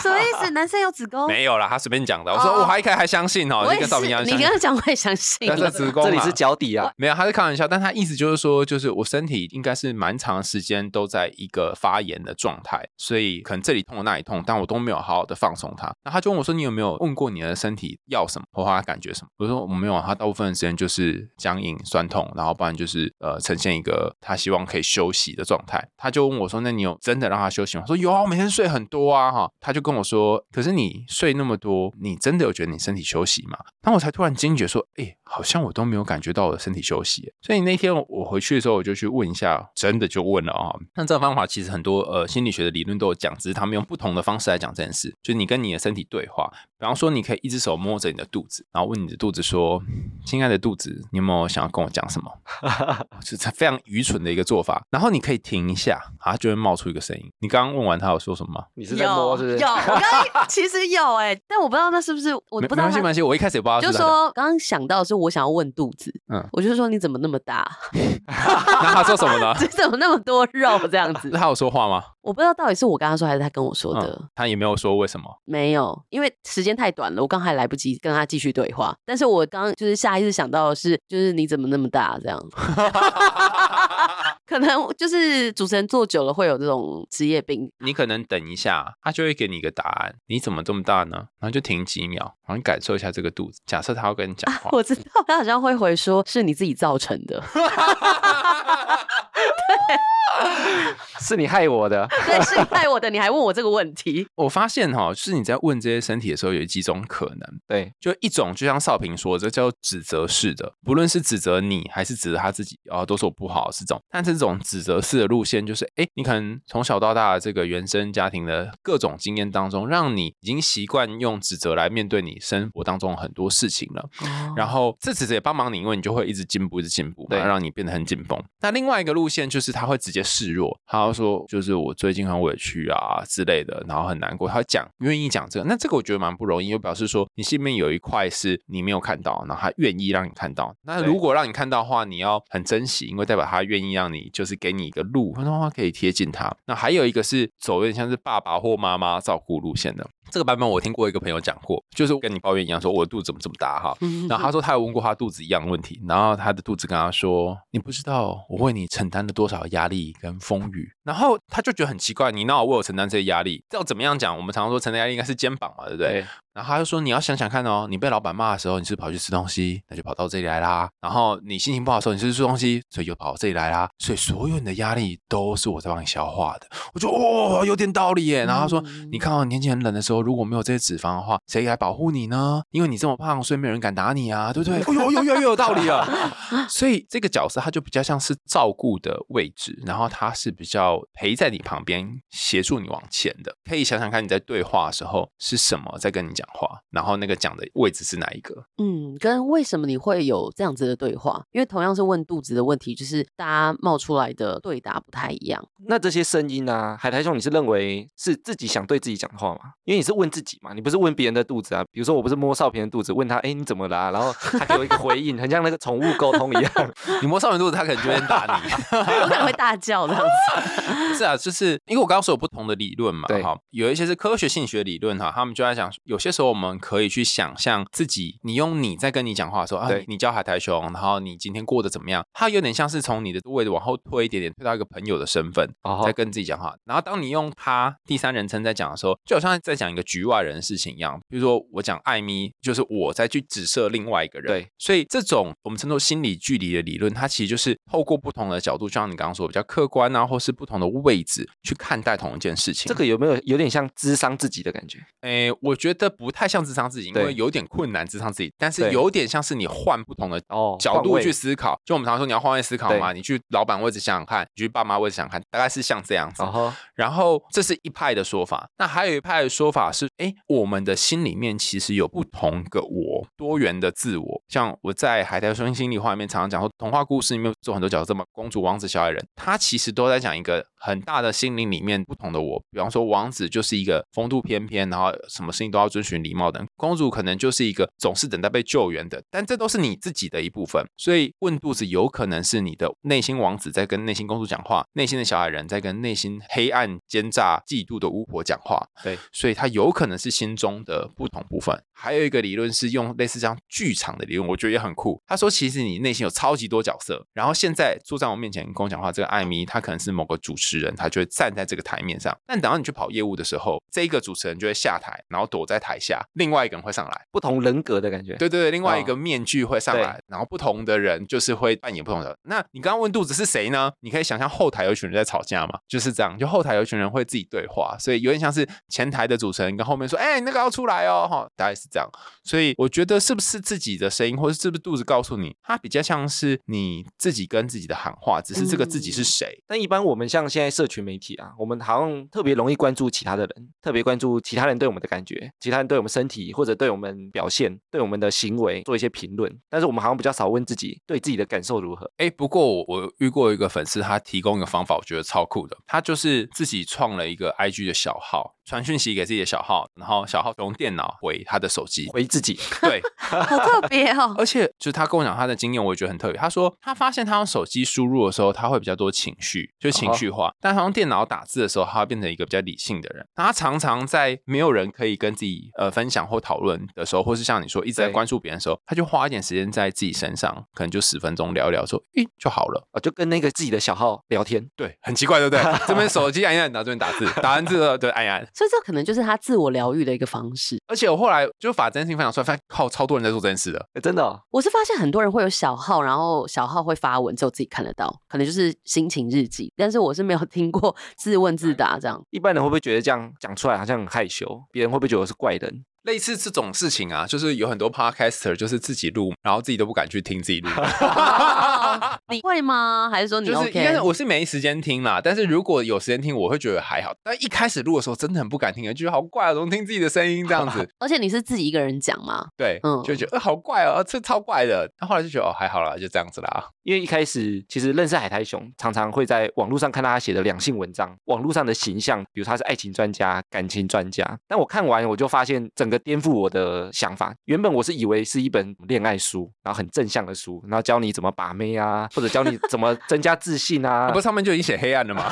什么意思？男生有子宫？没有啦，他随便讲的。我说哦我还一开始还相信哦，我也那个照片一样是，你跟。他讲，我也相信。但是子宫这里是脚底啊，没有，他是开玩笑，但他意思就是说，就是我身体应该是蛮长时间都在一个发炎的状态，所以可能这里痛那里痛，但我都没有好好的放松它。那他就问我说：“你有没有问过你的身体要什么，或他感觉什么？”我说：“我没有啊，他大部分的时间就是僵硬、酸痛，然后不然就是呃呈现一个他希望可以休息的状态。”他就问我说：“那你有真的让他休息吗？”我说：“有啊，我每天睡很多啊。”哈，他就跟我说：“可是你睡那么多，你真的有觉得你身体休息吗？”然后我才突然惊觉说：“哎、好像我都没有感觉到我的身体休息。”所以那天我回去的时候，我就去问一下，真的就问了啊。那这个方法其实很多呃心理学的理论都有讲，只是他们用不同的方式来讲这件事。就是你跟你的身体对话，比方说你可以一只手摸着你的肚子，然后问你的肚子说：“亲爱的肚子，你有没有想要跟我讲什么？” 是非常愚蠢的一个做法。然后你可以停一下，啊，它就会冒出一个声音。你刚刚问完他有说什么吗？你是在摸是不是？有，我刚刚 其实有哎、但我不知道那是不是，我不知道他。没关系没关系，我一开始也不知道就是说，刚刚想到是我想要问肚子，嗯嗯，我就说你怎么那么大，那他说什么呢？你怎么那么多肉这样子？他有说话吗？我不知道到底是我跟他说还是他跟我说的，嗯，他也没有说为什么。没有，因为时间太短了，我刚还来不及跟他继续对话。但是我刚就是下意识想到的是，就是你怎么那么大这样子，可能就是主持人做久了会有这种职业病。你可能等一下，他就会给你一个答案。你怎么这么大呢？然后就停几秒，然后你感受一下这个肚子。假设他要跟你讲话，我知道他好像会回说是你自己造成的，是你害我的。对，是你害我的，你还问我这个问题，我发现哈、就是你在问这些身体的时候，有几种可能。对，就一种，就像少平说，这叫指责式的，不论是指责你还是指责他自己，哦，都是我不好是这种。但这种指责式的路线，就是哎，你可能从小到大的这个原生家庭的各种经验当中，让你已经习惯用指责来面对你生活当中很多事情了。然后这指责也帮忙你，因为你就会一直进步，一直进步，对让你变得很紧绷。那另外一个路路线就是他会直接示弱，他会说就是我最近很委屈啊之类的，然后很难过，他会讲愿意讲这个，那这个我觉得蛮不容易，又表示说你心里面有一块是你没有看到，然后他愿意让你看到。那如果让你看到的话，你要很珍惜，因为代表他愿意让你就是给你一个路，可以贴近他。那还有一个是走有点像是爸爸或妈妈照顾路线的。这个版本我听过一个朋友讲过，就是跟你抱怨一样，说我的肚子怎么这么大哈，嗯然后他说他有问过他肚子一样的问题，然后他的肚子跟他说：“你不知道我为你承担了多少压力跟风雨。”然后他就觉得很奇怪，你那我为我承担这些压力？要怎么样讲？我们常常说承担压力应该是肩膀嘛，对不对？对然后他就说：“你要想想看哦，你被老板骂的时候，你是跑去吃东西，那就跑到这里来啦。然后你心情不好的时候，你是不是吃东西，所以就跑到这里来啦。所以所有你的压力都是我在帮你消化的。”我就哦，有点道理耶。然后他说：“嗯你看到天气很冷的时候，如果没有这些脂肪的话，谁来保护你呢？因为你这么胖，所以没有人敢打你啊，对不对？哎呦，呦，越来越有道理了。所以这个角色他就比较像是照顾的位置，然后他是比较陪在你旁边，协助你往前的。可以想想看你在对话的时候是什么在跟你讲话，然后那个讲的位置是哪一个？嗯，跟为什么你会有这样子的对话？因为同样是问肚子的问题，就是大家冒出来的对答不太一样。那这些声音啊，海苔兄，你是认为是自己想对自己讲话吗？因为你是问自己嘛，你不是问别人的肚子啊。比如说我不是摸少平的肚子，问他，哎，你怎么啦、然后他给我一个回应，很像那个宠物沟通一样。你摸少平肚子，他可能就会打你。有可能会大叫这样子。是啊，就是因为我刚刚说有不同的理论嘛，对哈，有一些是科学性学理论哈，他们就在讲，有些时候我们可以去想象自己，你用你在跟你讲话的时候啊，你叫海苔熊，然后你今天过得怎么样？它有点像是从你的位置往后推一点点，推到一个朋友的身份，哦在跟自己讲话。然后当你用他第三人称在讲的时候，就好像在讲一个局外人的事情一样。比如说我讲艾米，就是我在去指涉另外一个人。对，所以这种我们称作心理距离的理论，它其实就是透过不同的角度，就像你刚刚说，比较客观啊，或是不同的位置去看待同一件事情。这个有没有有点像智商自己的感觉？诶，我觉得不太像智商自己，因为有点困难智商自己，但是有点像是你换不同的哦角度去思考。就我们常说你要换位思考嘛，你去老板位置想想看，你去爸妈位置想想看，大概是像这样子。然后然后这是一派的说法，那还有一派的说法是，哎，我们的心里面其实有不同个我，多元的自我。像我在《海苔说心里话》里面常常讲说，童话故事里面做很多角色嘛，公主、王子、小矮人，他其实都在讲一个很大的心灵里面不同的我。比方说，王子就是一个风度翩翩，然后什么事情都要遵循礼貌的人；公主可能就是一个总是等待被救援的。但这都是你自己的一部分，所以问肚子有可能是你的内心王子在跟内心公主讲话，内心的小矮人在跟内心黑暗、奸诈、嫉妒的巫婆讲话。对，所以它有可能是心中的不同部分。还有一个理论是用类似这样剧场的理论，我觉得也很酷。他说，其实你内心有超级多角色，然后现在坐在我面前跟我讲话，这个艾米她可能是某个主持人，他就会站在这个台面上。但等到你去跑业务的时候，这一个主持人就会下台，然后躲在台下，另外一个人会上来。不同人格的感觉。对对对，另外一哦个面具会上来，然后不同的人就是会扮演不同的。那你刚刚问肚子是谁呢？你可以想象后台有一群人在吵架嘛，就是这样，就后台有一群人会自己对话，所以有点像是前台的主持人跟后面说，哎、那个要出来哦，哈，大概是这样。所以我觉得是不是自己的声音，或者是不是肚子告诉你，它比较像是你自己跟自己的喊话，只是这个自己是谁。但一般我们像现在社群媒体啊，我们好像特别容易关注其他的人，特别关注其他人对我们的感觉，其他人对我们身体或者对我们表现、对我们的行为做一些评论。但是我们好像比较少问自己对自己的感受如何。哎，不过我我遇过一个粉丝，他提供一个方法，我觉得超酷的。他就是自己创了一个 IG 的小号，传讯息给自己的小号，然后小号用电脑回他的手机。回自己，对，好特别哦。而且就是他跟我讲他的经验，我也觉得很特别。他说他发现他用手机输入的时候，他会比较多情绪，就情绪化；但他用电脑打字的时候，他会变成一个比较理性的人。那他常常在没有人可以跟自己呃分享或讨论的时候，或是像你说一直在关注别人的时候，他就花一点时间在自己身上，可能就十分钟聊一聊，说诶就好了。啊，就跟那个自己的小号聊天。对，很奇怪，对不对？这边手机按一按，然后这边打字，打完字了对按一按。所以这可能就是他自我疗愈的一个方式。而且我后来就把这件事情分享出来，发现靠超多人在做这件事的。诶真的、哦，我是发现很多人会有小号，然后小号会发文，只有自己看得到，可能就是心情日记。但是我是没有听过 自问自答这样。一般人会不会觉得这样讲出来好像很害羞？别人会不会觉得我是怪人？类似这种事情啊，就是有很多 podcaster 就是自己录，然后自己都不敢去听自己录。你会吗？还是说你就是该是我是没时间听啦，但是如果有时间听，我会觉得还好。但一开始录的时候真的很不敢听，觉得好怪啊，怎么听自己的声音这样子？而且你是自己一个人讲吗？对，嗯就觉得、呃、好怪哦，这超怪的。那后来就觉得哦还好啦，就这样子啦。因为一开始其实认识海苔熊，常常会在网络上看到他写的两性文章，网络上的形象，比如他是爱情专家、感情专家。但我看完我就发现，整个颠覆我的想法。原本我是以为是一本恋爱书，然后很正向的书，然后教你怎么把妹啊，或者教你怎么增加自信啊。不是上面就已经写黑暗了吗？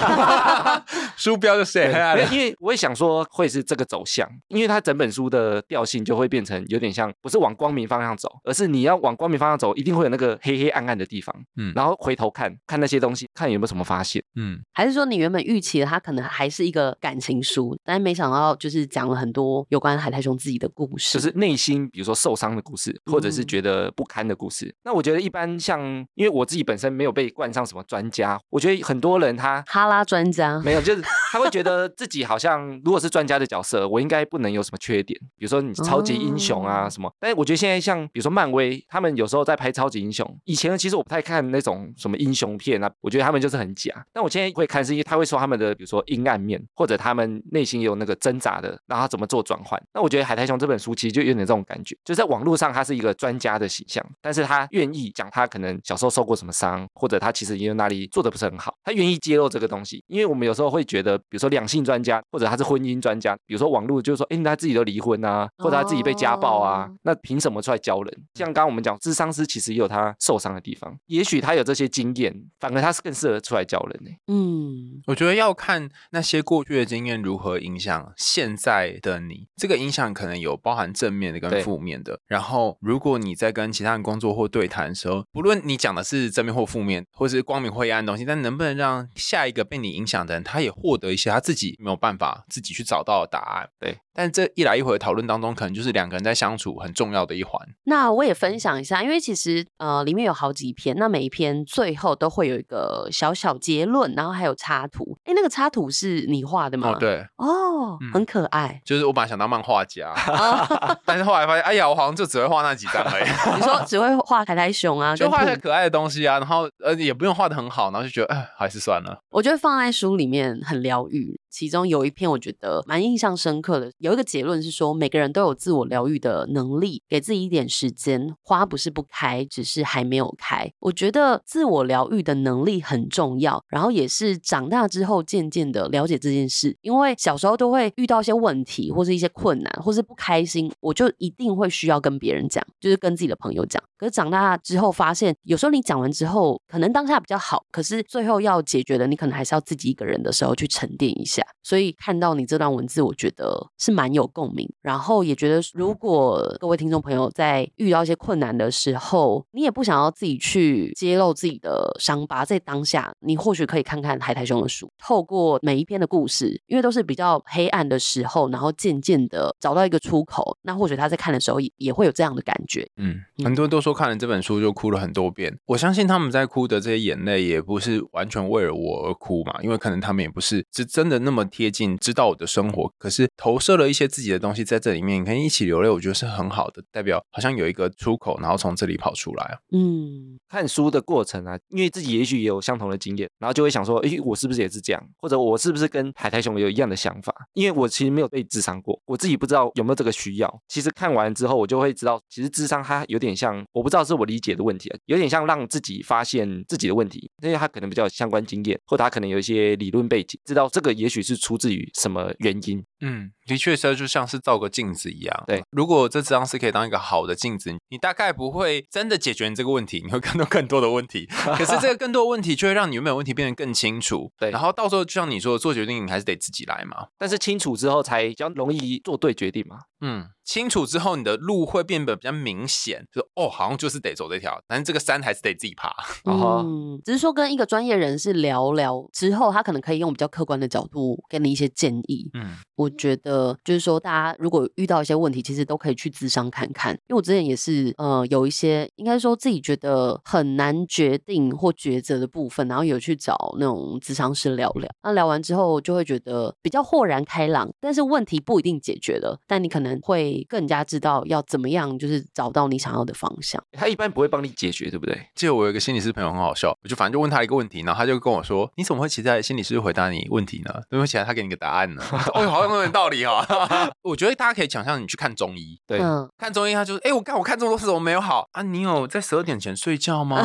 书标就写黑暗了。因为我也想说会是这个走向，因为它整本书的调性就会变成有点像，不是往光明方向走，而是你要往光明方向走，一定会有那个黑黑暗暗的地方。嗯嗯，然后回头看看那些东西，看有没有什么发现。嗯，还是说你原本预期的它可能还是一个感情书，但是没想到就是讲了很多有关海苔熊自己的故事，就是内心，比如说受伤的故事，或者是嗯觉得不堪的故事。那我觉得一般像，因为我自己本身没有被冠上什么专家，我觉得很多人他哈拉专家。没有，就是他会觉得自己好像如果是专家的角色，我应该不能有什么缺点，比如说你超级英雄啊哦什么。但是我觉得现在像比如说漫威，他们有时候在拍超级英雄，以前其实我不太看那种什么英雄片啊，我觉得他们就是很假。但我现在会看是因为他会说他们的比如说阴暗面，或者他们内心也有那个挣扎的，然后他怎么做转换。那我觉得《海苔熊》这本书其实就有点这种感觉，就在网络上他是一个专家的形象，但是他愿意讲他可能小时候受过什么伤，或者他其实也有哪里做的不是很好，他愿意揭露这个东西。因为我们有时候会觉得，比如说两性专家，或者他是婚姻专家，比如说网络就是说，哎，他自己都离婚啊，或者他自己被家暴啊，哦那凭什么出来教人？像刚刚我们讲，智商师其实也有他受伤的地方，也许他有这些经验，反而他是更适合出来教人呢、嗯，我觉得要看那些过去的经验如何影响现在的你。这个影响可能有包含正面的跟负面的。然后，如果你在跟其他人工作或对谈的时候，不论你讲的是正面或负面，或是光明或黑暗的东西，但能不能让下一个被你影响的人，他也获得一些他自己没有办法自己去找到的答案？对。但这一来一回的讨论当中，可能就是两个人在相处很重要的一环。那我也分享一下，因为其实呃里面有好几篇，那每一篇最后都会有一个小小结论，然后还有插图。哎，那个插图是你画的吗？哦，，对，哦，嗯很可爱。就是我本来想当漫画家，哦但是后来发现，哎呀，我好像就只会画那几张而已。你说只会画海苔熊啊，就画一些可爱的东西啊，然后呃也不用画的很好，然后就觉得哎还是算了。我觉得放在书里面很疗愈。其中有一篇我觉得蛮印象深刻的，有一个结论是说，每个人都有自我疗愈的能力，给自己一点时间。花不是不开，只是还没有开。我觉得自我疗愈的能力很重要，然后也是长大之后渐渐的了解这件事。因为小时候都会遇到一些问题，或是一些困难，或是不开心，我就一定会需要跟别人讲，就是跟自己的朋友讲。可是长大之后发现，有时候你讲完之后，可能当下比较好，可是最后要解决的，你可能还是要自己一个人的时候去沉淀一下。所以看到你这段文字，我觉得是蛮有共鸣，然后也觉得，如果各位听众朋友在遇到一些困难的时候，你也不想要自己去揭露自己的伤疤，在当下，你或许可以看看海苔兄的书，透过每一篇的故事，因为都是比较黑暗的时候，然后渐渐的找到一个出口，那或许他在看的时候也也会有这样的感觉。嗯，嗯很多人都说看了这本书就哭了很多遍。我相信他们在哭的这些眼泪，也不是完全为了我而哭嘛，因为可能他们也不是是真的那么贴近，知道我的生活，可是投射了一些自己的东西在这里面，可以一起流泪，我觉得是很好的，代表好像有一个出口，然后从这里跑出来。嗯，看书的过程啊，因为自己也许也有相同的经验，然后就会想说，诶，我是不是也是这样？或者我是不是跟海苔熊有一样的想法？因为我其实没有被智商过，我自己不知道有没有这个需要。其实看完之后，我就会知道，其实智商它有点像，我不知道是我理解的问题啊，有点像让自己发现自己的问题，因为他可能比较有相关经验，或者他可能有一些理论背景，知道这个也许是出自于什么原因。嗯，的确是，就像是照个镜子一样。对，如果这张是可以当一个好的镜子，你大概不会真的解决你这个问题，你会看到更多的问题。可是这个更多的问题，就会让你原本的问题变得更清楚。对然后到时候就像你说的，做决定你还是得自己来嘛。但是清楚之后，才比较容易做对决定嘛。嗯，清楚之后，你的路会变得比较明显，就哦，好像就是得走这条，但是这个山还是得自己爬。哦吼嗯，只是说跟一个专业人士聊聊之后，他可能可以用比较客观的角度给你一些建议。嗯，我觉得就是说，大家如果遇到一些问题，其实都可以去咨商看看。因为我之前也是呃有一些应该说自己觉得很难决定或抉择的部分，然后有去找那种咨商师聊聊。那聊完之后，就会觉得比较豁然开朗，但是问题不一定解决了，但你可能会更加知道要怎么样，就是找到你想要的方向。他一般不会帮你解决，对不对？记得我有一个心理师朋友很好笑，我就反正就问他一个问题，然后他就跟我说：“你怎么会期待心理师回答你问题呢？因为期待他给你个答案呢？” 哦，好像有点道理哈、我觉得大家可以想象，你去看中医，对，嗯，看中医，他就是，哎、我看我看这么多次，怎么没有好啊？你有在十二点前睡觉吗？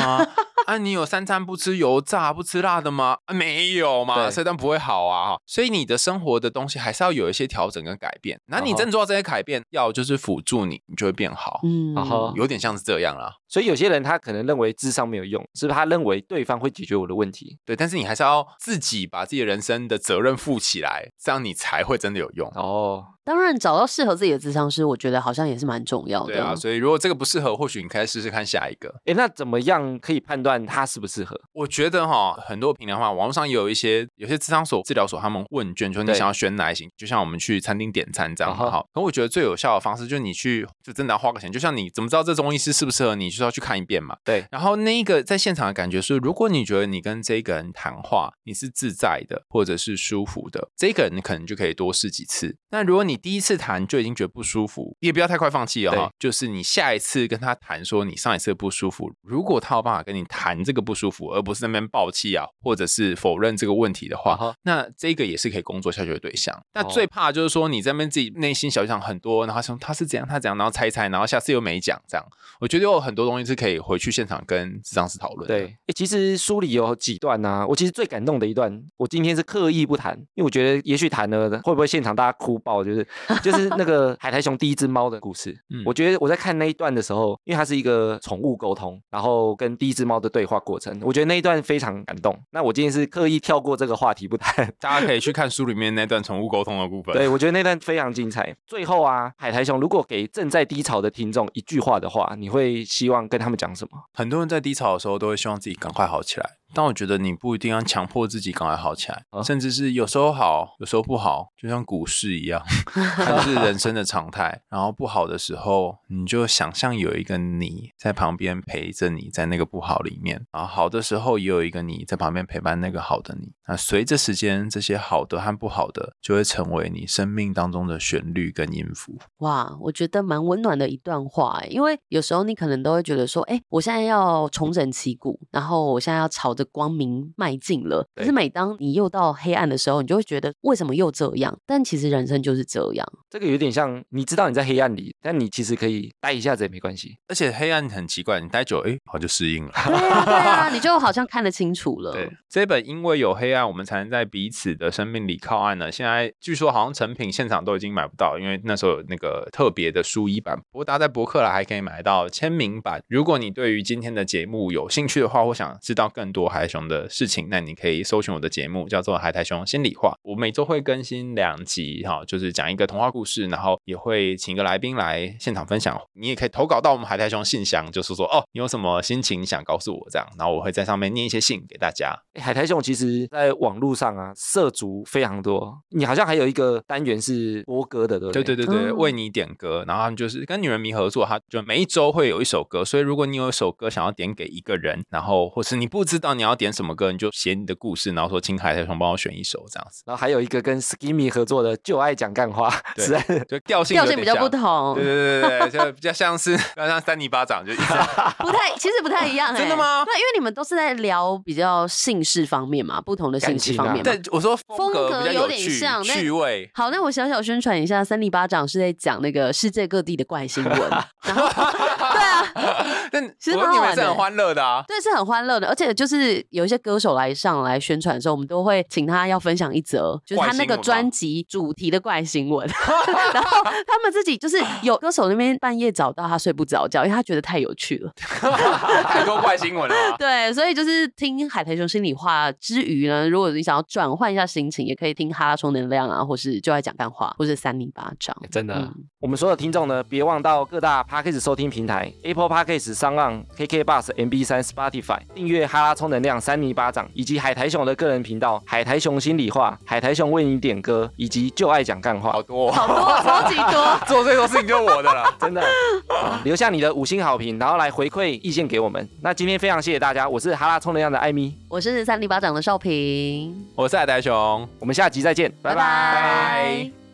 啊，你有三餐不吃油炸、不吃辣的吗？啊，没有嘛，对所以但不会好啊。所以你的生活的东西还是要有一些调整跟改变。那你哦吼真的做到这些改变，要就是辅助你，你就会变好，嗯，然后有点像是这样啦。所以有些人他可能认为智商没有用，是不是他认为对方会解决我的问题？对，但是你还是要自己把自己人生的责任负起来，这样你才会真的有用。哦，当然找到适合自己的智商师，我觉得好像也是蛮重要的。对啊，所以如果这个不适合，或许你可以试试看下一个。哎，那怎么样可以判断他适不适合？我觉得哈，很多平量话，网络上也有一些有些智商所、治疗所，他们问卷，就是你想要选哪一型，就像我们去餐厅点餐这样啊哈好。可我觉得最有效的方式，就是你去，就真的要花个钱。就像你怎么知道这中医师适不适合你，就是要去看一遍嘛。对，然后那一个在现场的感觉是，如果你觉得你跟这个人谈话你是自在的，或者是舒服的，这个人你可能就可以多试几次。那如果你第一次谈就已经觉得不舒服，也不要太快放弃哦。就是你下一次跟他谈说你上一次不舒服，如果他有办法跟你谈这个不舒服，而不是那边爆气啊，或者是否认这个问题的话，那这个也是可以工作下去的对象。那哦最怕就是说你在那边自己内心小想很多，然后想他是怎样，他怎样，然后猜一猜，然后下次又没讲，这样。我觉得有很多东西是可以回去现场跟智商师讨论的。对，诶其实书里有几段呢、我其实最感动的一段，我今天是刻意不谈，因为我觉得也许谈了会不会现场大家哭爆，就是就是那个海苔熊第一只猫的故事。嗯我觉得我在看那一段的时候，因为它是一个宠物沟通，然后跟第一只猫的对话过程，我觉得那一段非常感动。那我今天是刻意跳过这个话题不谈。大家可以去看书里面那段宠物沟通的部分。对，我觉得那段非常精彩。最后啊，海苔熊如果给正在低潮的听众一句话的话，你会希望跟他们讲什么？很多人在低潮的时候都会希望自己赶快好起来，但我觉得你不一定要强迫自己赶快好起来，啊甚至是有时候好，有时候不好，就像股市一样，它就是人生的常态。然后不好的时候，你就想象有一个你在旁边陪着你，在那个不好里面；然后好的时候，也有一个你在旁边陪伴那个好的你。那随着时间，这些好的和不好的就会成为你生命当中的旋律跟音符。哇，我觉得蛮温暖的一段话欸，因为有时候你可能都会觉得说，哎，我现在要重整旗鼓，然后我现在要朝着光明迈进了。可是每当你又到黑暗的时候，你就会觉得为什么又这样？但其实人生就是这样。这个有点像，你知道你在黑暗里，但你其实可以待一下子也没关系。而且黑暗很奇怪，你待久，哎，好像就适应了。对啊，对啊，你就好像看得清楚了。对，这本因为有黑暗，我们才能在彼此的生命里靠岸呢。现在据说好像成品现场都已经买不到，因为那时候有那个特别的书衣版。不过大家在博客来还可以买到签名版。如果你对于今天的节目有兴趣的话，或想知道更多海苔熊的事情，那你可以搜寻我的节目，叫做《海苔熊心里话》。我每周会更新两集，哈，就是讲一个童话故事，然后也会请一个来宾来现场分享。你也可以投稿到我们海苔熊信箱，就是说哦，你有什么心情想告诉我这样，然后我会在上面念一些信给大家。诶海苔熊其实在网络上啊，涉足非常多。你好像还有一个单元是播歌的，对不对？对对对对，嗯为你点歌，然后他们就是跟女人迷合作，他就每一周会有一首歌，所以如果你有一首歌想要点给一个人，然后或是你不知道你要点什么歌，你就写你的故事，然后说请海苔熊帮我选一首这样子，然后还有一个跟 Skimmy 合作的，就爱讲干话，对实在是就调性调性比较不同，对对对对对，就比较像是比较像三泥巴掌，就一直 不太，其实不太一样、欸。真的吗对，因为你们都是在聊比较姓氏方面嘛，不同的姓氏方面嘛。对我说风格有点像那趣味。好，那我小小宣传一下，三泥巴掌是在讲那个世界各地的怪新闻，然后对啊，但其实我蛮好玩的你们是很欢乐的啊。对，是很欢乐的，而且就是有一些歌手来上来宣传的时候，我们都会请他要分享一则，就是他那个专辑主题的怪新闻，然后他们自己就是有歌手那边半夜找到他睡不着觉，因为他觉得太有趣了。太多怪新闻了啊。对，所以就是听海苔熊心里话之余呢，如果你想要转换一下心情，也可以听哈拉充能量啊，或是就爱讲干话，或是三零八掌。真的。嗯我们所有听众呢，别忘到各大 Podcast 收听平台，Apple Podcast、商浪、KK Bus、MB 三、Spotify，订阅哈拉充能量、三尼巴掌，以及海苔熊的个人频道海苔熊心里话、海苔熊为你点歌，以及就爱讲干话好。多、哦，好多，超级多。做最多事情就是我的了。真的，好留下你的五星好评，然后来回馈意见给我们。那今天非常谢谢大家，我是哈拉充能量的艾米，我是三里巴掌的少平，我是海苔熊。我们下集再见，拜拜拜